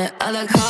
I like how.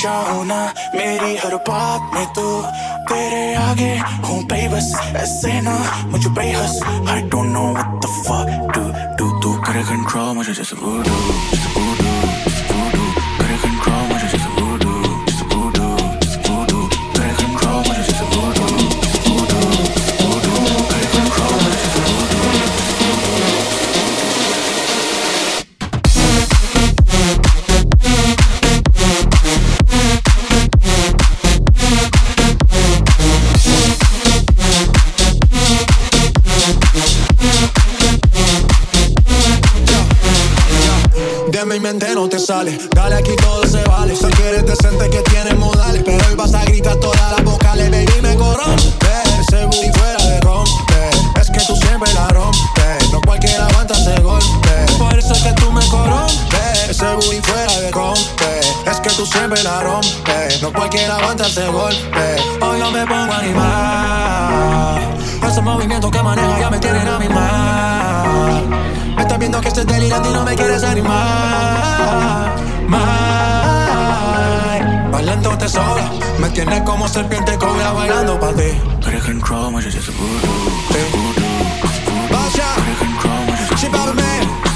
चाहो ना, मेरी हर बात में तो तेरे आगे हूँ पे बस ऐसे ना, मुझे पे हस I don't know what the fuck, do do do कर कंट्रोल मुझे जैसे वो animar. Ese movimiento que maneja ya me tienen a mi mal. Me estás viendo que estoy delirando y no me quieres animar. Bailando te sobra. Me tienes como serpiente cobra bailando para ti. Control, a voodoo. Vaya. She me.